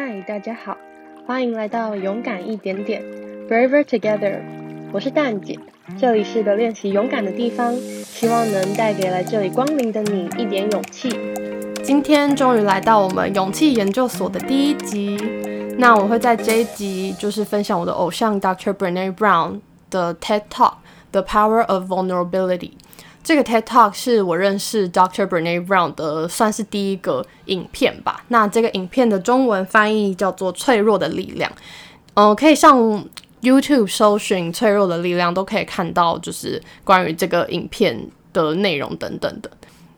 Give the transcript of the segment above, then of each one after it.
嗨，大家好，欢迎来到勇敢一点点，Braver Together。我是蛋姐，这里是个练习勇敢的地方，希望能带给来这里光临的你一点勇气。今天终于来到我们勇气研究所的第一集，那我会在这一集就是分享我的偶像 Dr. Brene Brown 的 TED Talk《The Power of Vulnerability》。这个 TED Talk 是我认识 Dr. Brene Brown 的，算是第一个影片吧。那这个影片的中文翻译叫做《脆弱的力量》。嗯，可以上 YouTube 搜寻“脆弱的力量”，都可以看到就是关于这个影片的内容等等的。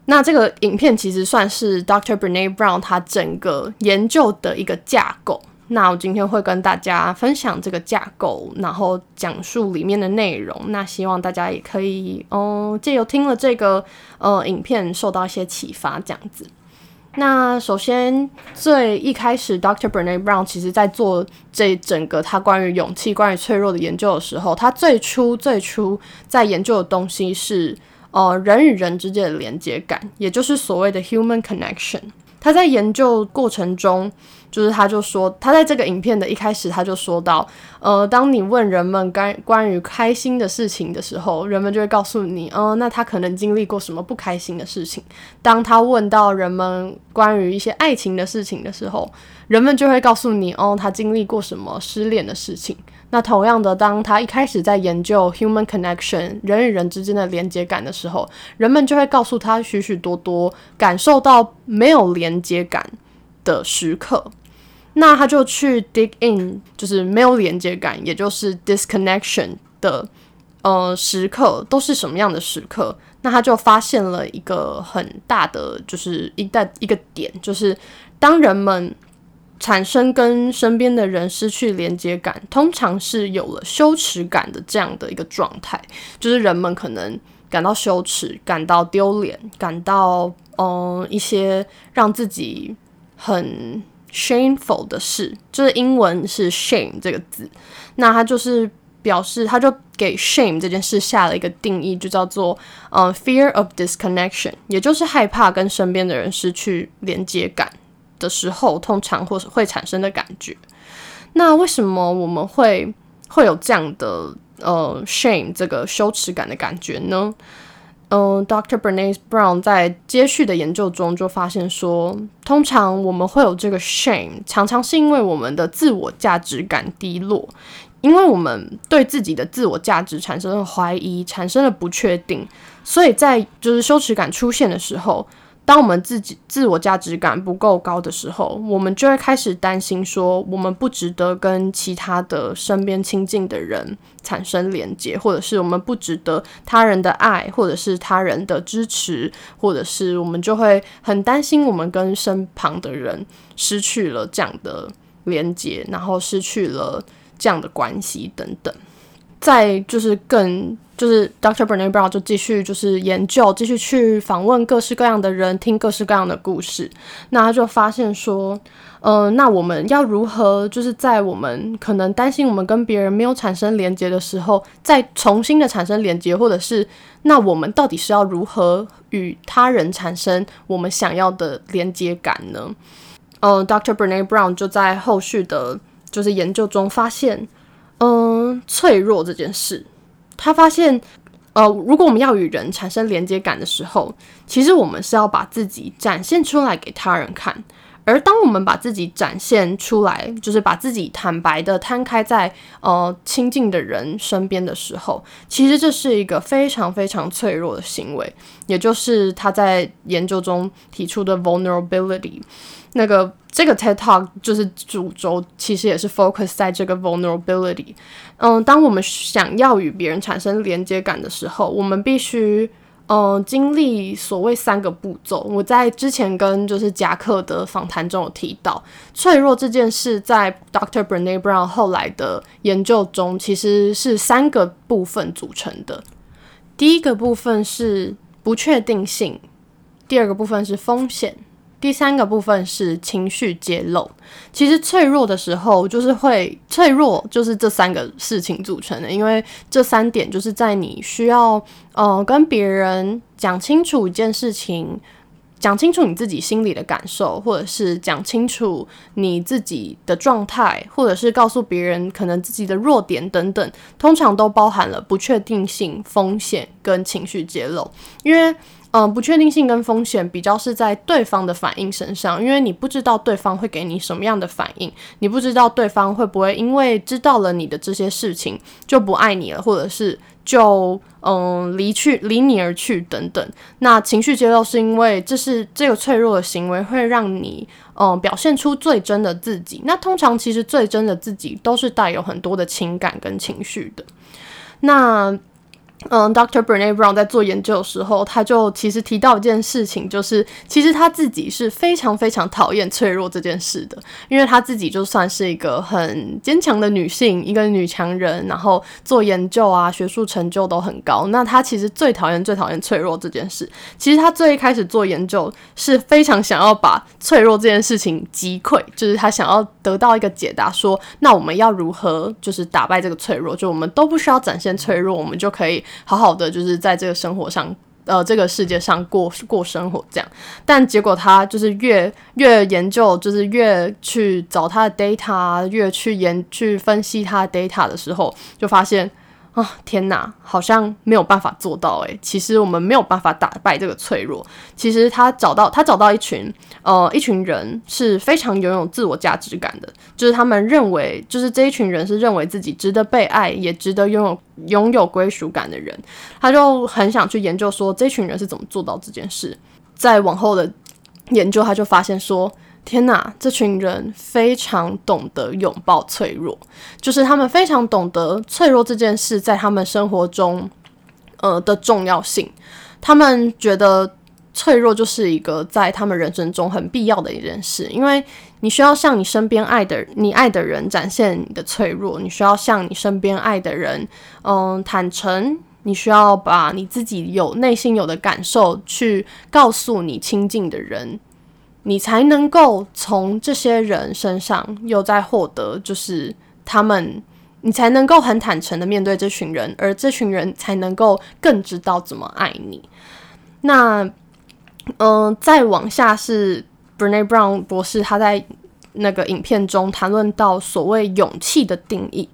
那这个影片其实算是 Dr. Brene Brown 他整个研究的一个架构。那我今天会跟大家分享这个架构，然后讲述里面的内容。那希望大家也可以，哦，借由听了这个呃影片，受到一些启发，这样子。那首先最一开始，Dr. Brene Brown 其实在做这整个他关于勇气、关于脆弱的研究的时候，他最初最初在研究的东西是呃人与人之间的连接感，也就是所谓的 human connection。他在研究过程中。就是他，就说他在这个影片的一开始，他就说到，呃，当你问人们关关于开心的事情的时候，人们就会告诉你，嗯，那他可能经历过什么不开心的事情。当他问到人们关于一些爱情的事情的时候，人们就会告诉你，哦，他经历过什么失恋的事情。那同样的，当他一开始在研究 human connection 人与人之间的连接感的时候，人们就会告诉他许许多多感受到没有连接感的时刻。那他就去 dig in，就是没有连接感，也就是 disconnection 的呃时刻都是什么样的时刻？那他就发现了一个很大的，就是一代一个点，就是当人们产生跟身边的人失去连接感，通常是有了羞耻感的这样的一个状态，就是人们可能感到羞耻、感到丢脸、感到嗯一些让自己很。Shameful 的事，就是英文是 shame 这个字，那它就是表示，它就给 shame 这件事下了一个定义，就叫做呃 fear of disconnection，也就是害怕跟身边的人失去连接感的时候，通常或是会产生的感觉。那为什么我们会会有这样的呃 shame 这个羞耻感的感觉呢？嗯，Dr. Bernice Brown 在接续的研究中就发现说，通常我们会有这个 shame，常常是因为我们的自我价值感低落，因为我们对自己的自我价值产生了怀疑，产生了不确定，所以在就是羞耻感出现的时候。当我们自己自我价值感不够高的时候，我们就会开始担心说，我们不值得跟其他的身边亲近的人产生连接，或者是我们不值得他人的爱，或者是他人的支持，或者是我们就会很担心我们跟身旁的人失去了这样的连接，然后失去了这样的关系等等。再就是更就是 Dr. Bernie Brown 就继续就是研究，继续去访问各式各样的人，听各式各样的故事。那他就发现说，呃，那我们要如何就是在我们可能担心我们跟别人没有产生连接的时候，再重新的产生连接，或者是那我们到底是要如何与他人产生我们想要的连接感呢？嗯，Dr. Bernie Brown 就在后续的就是研究中发现。嗯，脆弱这件事，他发现，呃，如果我们要与人产生连接感的时候，其实我们是要把自己展现出来给他人看。而当我们把自己展现出来，就是把自己坦白的摊开在呃亲近的人身边的时候，其实这是一个非常非常脆弱的行为，也就是他在研究中提出的 vulnerability。那个这个 TED Talk 就是主轴，其实也是 focus 在这个 vulnerability。嗯，当我们想要与别人产生连接感的时候，我们必须嗯经历所谓三个步骤。我在之前跟就是夹克的访谈中有提到，脆弱这件事在 Dr. Brene Brown 后来的研究中，其实是三个部分组成的。第一个部分是不确定性，第二个部分是风险。第三个部分是情绪揭露。其实脆弱的时候，就是会脆弱，就是这三个事情组成的。因为这三点就是在你需要呃跟别人讲清楚一件事情，讲清楚你自己心里的感受，或者是讲清楚你自己的状态，或者是告诉别人可能自己的弱点等等，通常都包含了不确定性、风险跟情绪揭露。因为，嗯，不确定性跟风险比较是在对方的反应身上，因为你不知道对方会给你什么样的反应，你不知道对方会不会因为知道了你的这些事情就不爱你了，或者是。就嗯离去离你而去等等，那情绪揭露是因为这是这个脆弱的行为会让你嗯表现出最真的自己。那通常其实最真的自己都是带有很多的情感跟情绪的。那嗯，Dr. Brene Brown 在做研究的时候，他就其实提到一件事情，就是其实他自己是非常非常讨厌脆弱这件事的，因为他自己就算是一个很坚强的女性，一个女强人，然后做研究啊，学术成就都很高。那他其实最讨厌、最讨厌脆弱这件事。其实他最一开始做研究是非常想要把脆弱这件事情击溃，就是他想要得到一个解答，说那我们要如何就是打败这个脆弱？就我们都不需要展现脆弱，我们就可以。好好的，就是在这个生活上，呃，这个世界上过过生活这样。但结果他就是越越研究，就是越去找他的 data，越去研去分析他的 data 的时候，就发现。啊天哪，好像没有办法做到诶。其实我们没有办法打败这个脆弱。其实他找到他找到一群呃一群人是非常拥有自我价值感的，就是他们认为就是这一群人是认为自己值得被爱，也值得拥有拥有归属感的人。他就很想去研究说这群人是怎么做到这件事。在往后的研究，他就发现说。天呐，这群人非常懂得拥抱脆弱，就是他们非常懂得脆弱这件事在他们生活中，呃的重要性。他们觉得脆弱就是一个在他们人生中很必要的一件事，因为你需要向你身边爱的你爱的人展现你的脆弱，你需要向你身边爱的人，嗯，坦诚，你需要把你自己有内心有的感受去告诉你亲近的人。你才能够从这些人身上又在获得，就是他们，你才能够很坦诚的面对这群人，而这群人才能够更知道怎么爱你。那，嗯，再往下是 Brene Brown 博士他在那个影片中谈论到所谓勇气的定义，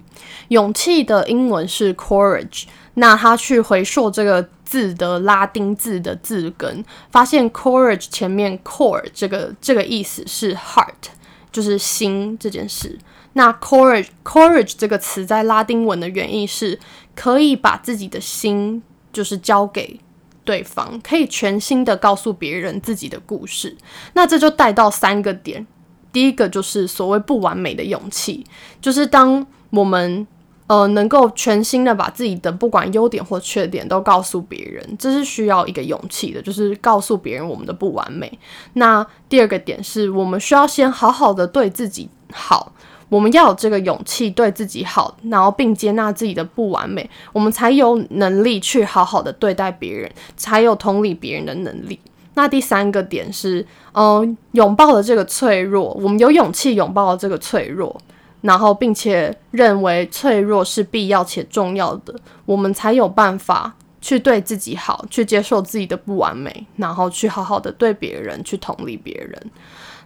勇气的英文是 courage。那他去回溯这个字的拉丁字的字根，发现 courage 前面 core 这个这个意思是 heart，就是心这件事。那 courage courage 这个词在拉丁文的原意是可以把自己的心就是交给对方，可以全心的告诉别人自己的故事。那这就带到三个点，第一个就是所谓不完美的勇气，就是当我们。呃，能够全心的把自己的不管优点或缺点都告诉别人，这是需要一个勇气的，就是告诉别人我们的不完美。那第二个点是我们需要先好好的对自己好，我们要有这个勇气对自己好，然后并接纳自己的不完美，我们才有能力去好好的对待别人，才有同理别人的能力。那第三个点是，嗯，拥抱了这个脆弱，我们有勇气拥抱了这个脆弱。然后，并且认为脆弱是必要且重要的，我们才有办法去对自己好，去接受自己的不完美，然后去好好的对别人，去同理别人。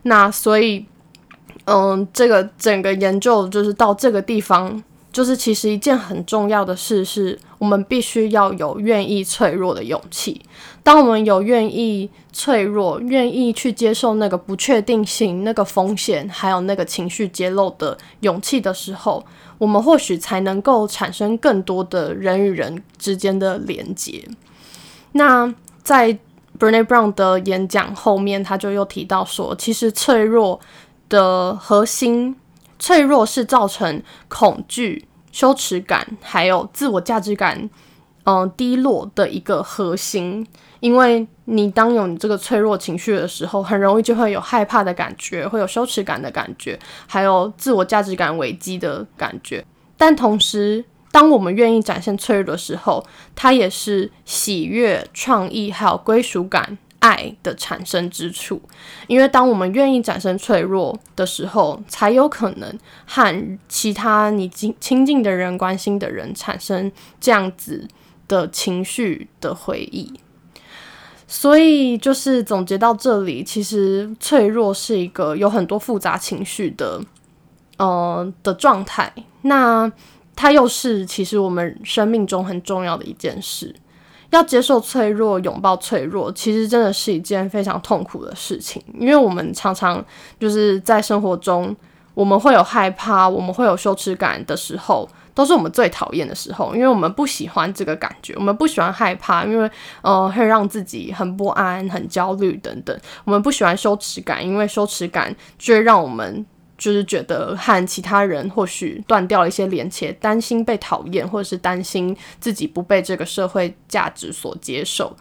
那所以，嗯，这个整个研究就是到这个地方。就是其实一件很重要的事，是我们必须要有愿意脆弱的勇气。当我们有愿意脆弱、愿意去接受那个不确定性、那个风险，还有那个情绪揭露的勇气的时候，我们或许才能够产生更多的人与人之间的连接。那在 b e r n e Brown 的演讲后面，他就又提到说，其实脆弱的核心。脆弱是造成恐惧、羞耻感，还有自我价值感，嗯，低落的一个核心。因为你当有你这个脆弱情绪的时候，很容易就会有害怕的感觉，会有羞耻感的感觉，还有自我价值感危机的感觉。但同时，当我们愿意展现脆弱的时候，它也是喜悦、创意还有归属感。爱的产生之处，因为当我们愿意展示脆弱的时候，才有可能和其他你亲亲近的人、关心的人产生这样子的情绪的回忆。所以就是总结到这里，其实脆弱是一个有很多复杂情绪的，呃的状态。那它又是其实我们生命中很重要的一件事。要接受脆弱，拥抱脆弱，其实真的是一件非常痛苦的事情，因为我们常常就是在生活中，我们会有害怕，我们会有羞耻感的时候，都是我们最讨厌的时候，因为我们不喜欢这个感觉，我们不喜欢害怕，因为呃会让自己很不安、很焦虑等等，我们不喜欢羞耻感，因为羞耻感就会让我们。就是觉得和其他人或许断掉了一些连接，担心被讨厌，或者是担心自己不被这个社会价值所接受，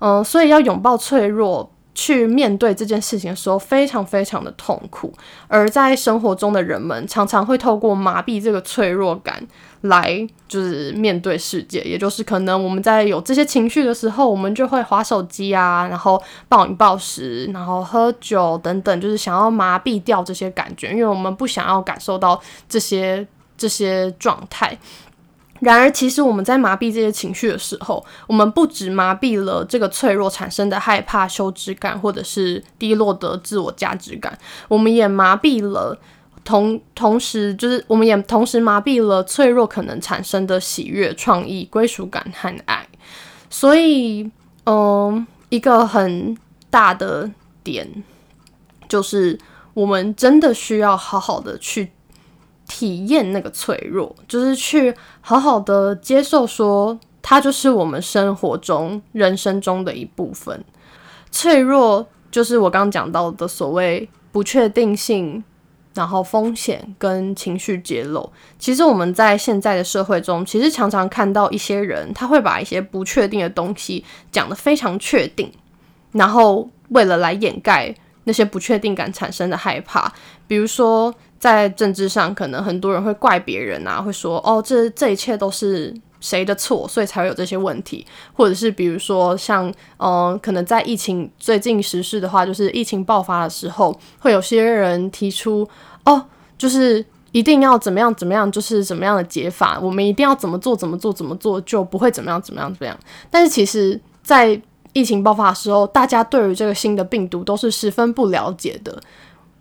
嗯，所以要拥抱脆弱。去面对这件事情的时候，非常非常的痛苦。而在生活中的人们，常常会透过麻痹这个脆弱感来，就是面对世界。也就是可能我们在有这些情绪的时候，我们就会划手机啊，然后暴饮暴食，然后喝酒等等，就是想要麻痹掉这些感觉，因为我们不想要感受到这些这些状态。然而，其实我们在麻痹这些情绪的时候，我们不止麻痹了这个脆弱产生的害怕、羞耻感，或者是低落的自我价值感，我们也麻痹了同同时，就是我们也同时麻痹了脆弱可能产生的喜悦、创意、归属感和爱。所以，嗯，一个很大的点就是，我们真的需要好好的去。体验那个脆弱，就是去好好的接受，说它就是我们生活中、人生中的一部分。脆弱就是我刚刚讲到的所谓不确定性，然后风险跟情绪揭露。其实我们在现在的社会中，其实常常看到一些人，他会把一些不确定的东西讲得非常确定，然后为了来掩盖那些不确定感产生的害怕，比如说。在政治上，可能很多人会怪别人啊，会说哦，这这一切都是谁的错，所以才会有这些问题。或者是比如说，像嗯，可能在疫情最近实施的话，就是疫情爆发的时候，会有些人提出哦，就是一定要怎么样怎么样，就是怎么样的解法，我们一定要怎么做怎么做怎么做，就不会怎么样怎么样怎么样。但是其实，在疫情爆发的时候，大家对于这个新的病毒都是十分不了解的。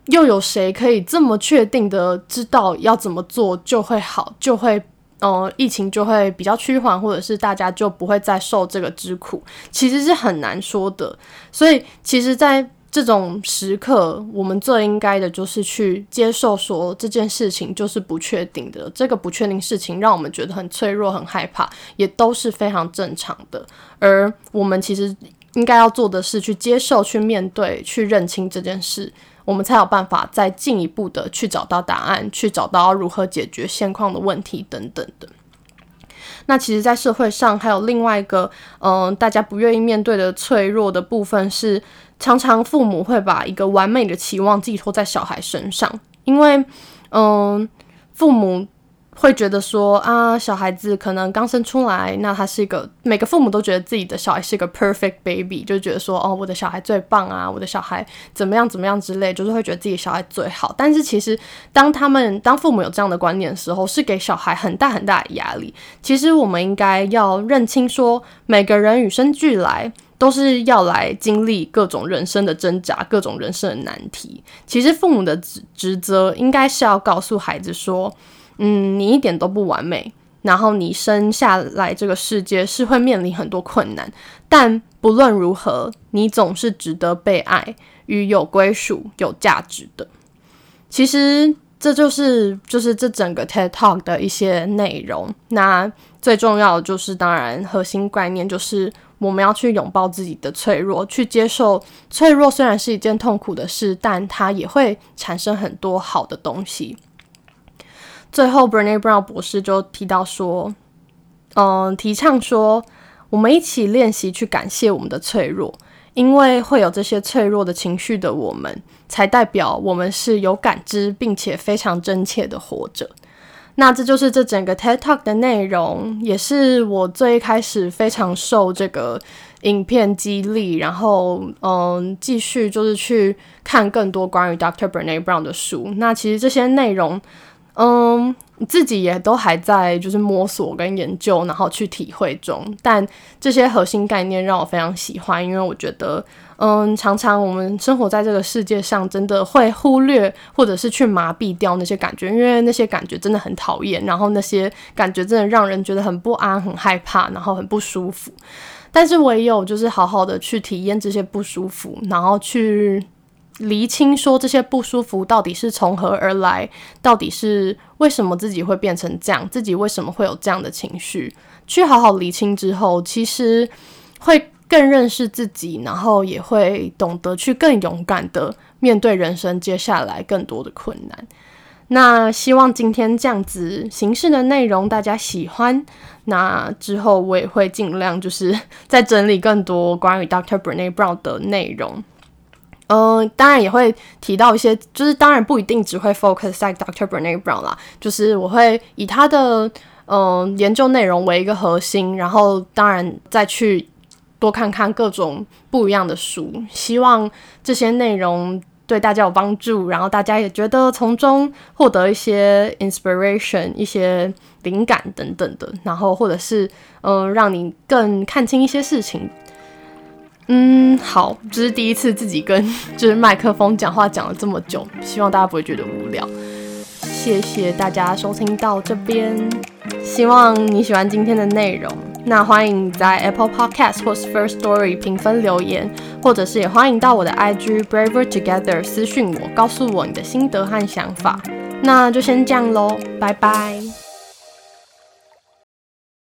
又有谁可以这么确定的知道要怎么做就会好，就会，呃，疫情就会比较趋缓，或者是大家就不会再受这个之苦，其实是很难说的。所以，其实，在这种时刻，我们最应该的就是去接受，说这件事情就是不确定的。这个不确定事情让我们觉得很脆弱、很害怕，也都是非常正常的。而我们其实应该要做的是去接受、去面对、去认清这件事。我们才有办法再进一步的去找到答案，去找到如何解决现况的问题等等的。那其实，在社会上还有另外一个，嗯，大家不愿意面对的脆弱的部分是，常常父母会把一个完美的期望寄托在小孩身上，因为，嗯，父母。会觉得说啊，小孩子可能刚生出来，那他是一个每个父母都觉得自己的小孩是一个 perfect baby，就觉得说哦，我的小孩最棒啊，我的小孩怎么样怎么样之类，就是会觉得自己小孩最好。但是其实当他们当父母有这样的观念的时候，是给小孩很大很大的压力。其实我们应该要认清说，每个人与生俱来都是要来经历各种人生的挣扎，各种人生的难题。其实父母的职职责应该是要告诉孩子说。嗯，你一点都不完美，然后你生下来这个世界是会面临很多困难，但不论如何，你总是值得被爱与有归属、有价值的。其实这就是就是这整个 TED Talk 的一些内容。那最重要的就是，当然核心概念就是我们要去拥抱自己的脆弱，去接受脆弱虽然是一件痛苦的事，但它也会产生很多好的东西。最后，Brené Brown 博士就提到说，嗯，提倡说，我们一起练习去感谢我们的脆弱，因为会有这些脆弱的情绪的我们，才代表我们是有感知并且非常真切的活着。那这就是这整个 TED Talk 的内容，也是我最开始非常受这个影片激励，然后嗯，继续就是去看更多关于 Dr. Brené Brown 的书。那其实这些内容。嗯，自己也都还在就是摸索跟研究，然后去体会中。但这些核心概念让我非常喜欢，因为我觉得，嗯，常常我们生活在这个世界上，真的会忽略或者是去麻痹掉那些感觉，因为那些感觉真的很讨厌，然后那些感觉真的让人觉得很不安、很害怕，然后很不舒服。但是我也有就是好好的去体验这些不舒服，然后去。厘清说这些不舒服到底是从何而来，到底是为什么自己会变成这样，自己为什么会有这样的情绪？去好好厘清之后，其实会更认识自己，然后也会懂得去更勇敢的面对人生接下来更多的困难。那希望今天这样子形式的内容大家喜欢。那之后我也会尽量就是再整理更多关于 Doctor Brene Brown 的内容。嗯，当然也会提到一些，就是当然不一定只会 focus 在 Dr. Brene Brown 啦，就是我会以他的嗯研究内容为一个核心，然后当然再去多看看各种不一样的书，希望这些内容对大家有帮助，然后大家也觉得从中获得一些 inspiration、一些灵感等等的，然后或者是嗯让你更看清一些事情。嗯，好，这是第一次自己跟就是麦克风讲话讲了这么久，希望大家不会觉得无聊。谢谢大家收听到这边，希望你喜欢今天的内容。那欢迎在 Apple Podcast 或是 First Story 评分留言，或者是也欢迎到我的 IG Braver Together 私讯我，告诉我你的心得和想法。那就先这样喽，拜拜。